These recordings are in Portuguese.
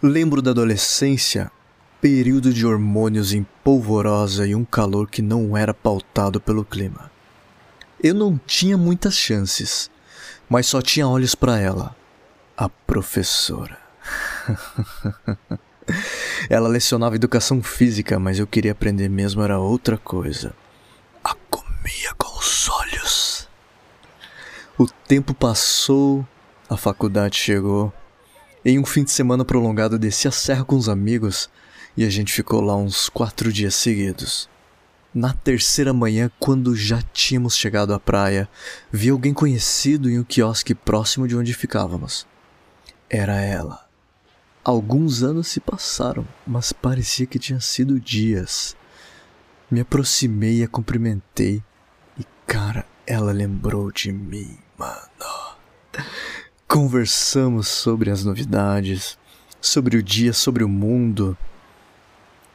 Lembro da adolescência, período de hormônios em polvorosa e um calor que não era pautado pelo clima. Eu não tinha muitas chances, mas só tinha olhos para ela, a professora. ela lecionava educação física, mas eu queria aprender mesmo era outra coisa. A comia com os olhos. O tempo passou, a faculdade chegou. Em um fim de semana prolongado, desci a serra com os amigos e a gente ficou lá uns quatro dias seguidos. Na terceira manhã, quando já tínhamos chegado à praia, vi alguém conhecido em um quiosque próximo de onde ficávamos. Era ela. Alguns anos se passaram, mas parecia que tinha sido dias. Me aproximei e a cumprimentei, e cara, ela lembrou de mim, mano. Conversamos sobre as novidades, sobre o dia, sobre o mundo.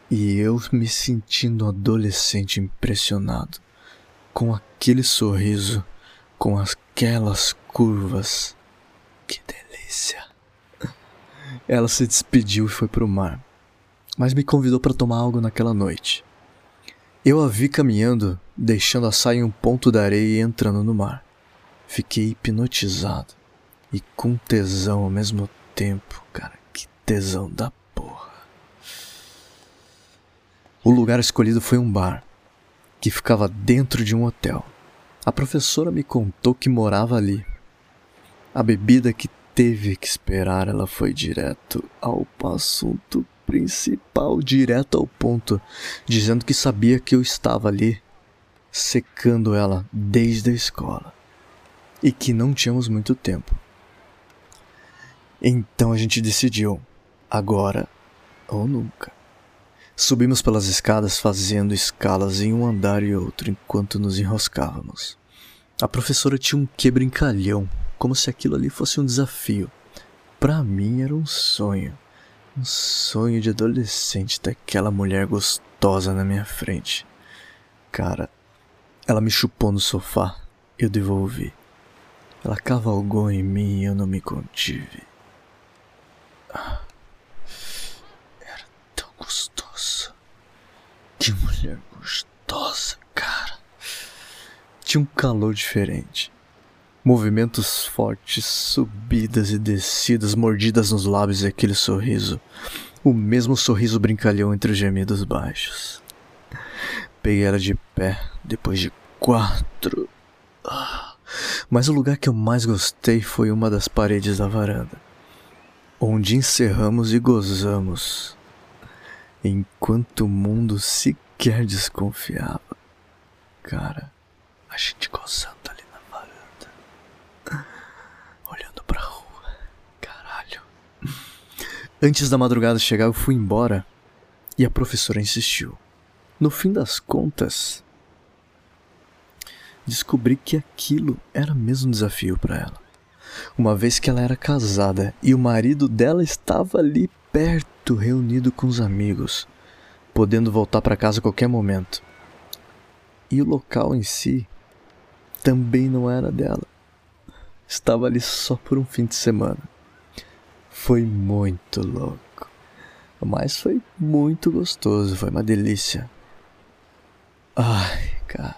E eu me sentindo adolescente impressionado, com aquele sorriso, com aquelas curvas. Que delícia! Ela se despediu e foi para o mar, mas me convidou para tomar algo naquela noite. Eu a vi caminhando, deixando a saia em um ponto da areia e entrando no mar. Fiquei hipnotizado e com tesão ao mesmo tempo, cara, que tesão da O lugar escolhido foi um bar, que ficava dentro de um hotel. A professora me contou que morava ali. A bebida que teve que esperar, ela foi direto ao assunto principal, direto ao ponto, dizendo que sabia que eu estava ali, secando ela desde a escola e que não tínhamos muito tempo. Então a gente decidiu, agora ou nunca. Subimos pelas escadas fazendo escalas em um andar e outro enquanto nos enroscávamos. A professora tinha um que brincalhão, como se aquilo ali fosse um desafio. Para mim era um sonho. Um sonho de adolescente daquela mulher gostosa na minha frente. Cara, ela me chupou no sofá. Eu devolvi. Ela cavalgou em mim e eu não me contive. Que mulher gostosa, cara. Tinha um calor diferente. Movimentos fortes, subidas e descidas, mordidas nos lábios e aquele sorriso. O mesmo sorriso brincalhão entre os gemidos baixos. Peguei ela de pé, depois de quatro. Ah. Mas o lugar que eu mais gostei foi uma das paredes da varanda, onde encerramos e gozamos enquanto o mundo sequer desconfiava. Cara, a gente gozando ali na varanda, olhando pra rua, caralho. Antes da madrugada chegar, eu fui embora e a professora insistiu. No fim das contas, descobri que aquilo era mesmo um desafio para ela. Uma vez que ela era casada e o marido dela estava ali perto, reunido com os amigos, podendo voltar para casa a qualquer momento. E o local em si também não era dela. Estava ali só por um fim de semana. Foi muito louco. Mas foi muito gostoso, foi uma delícia. Ai, cara,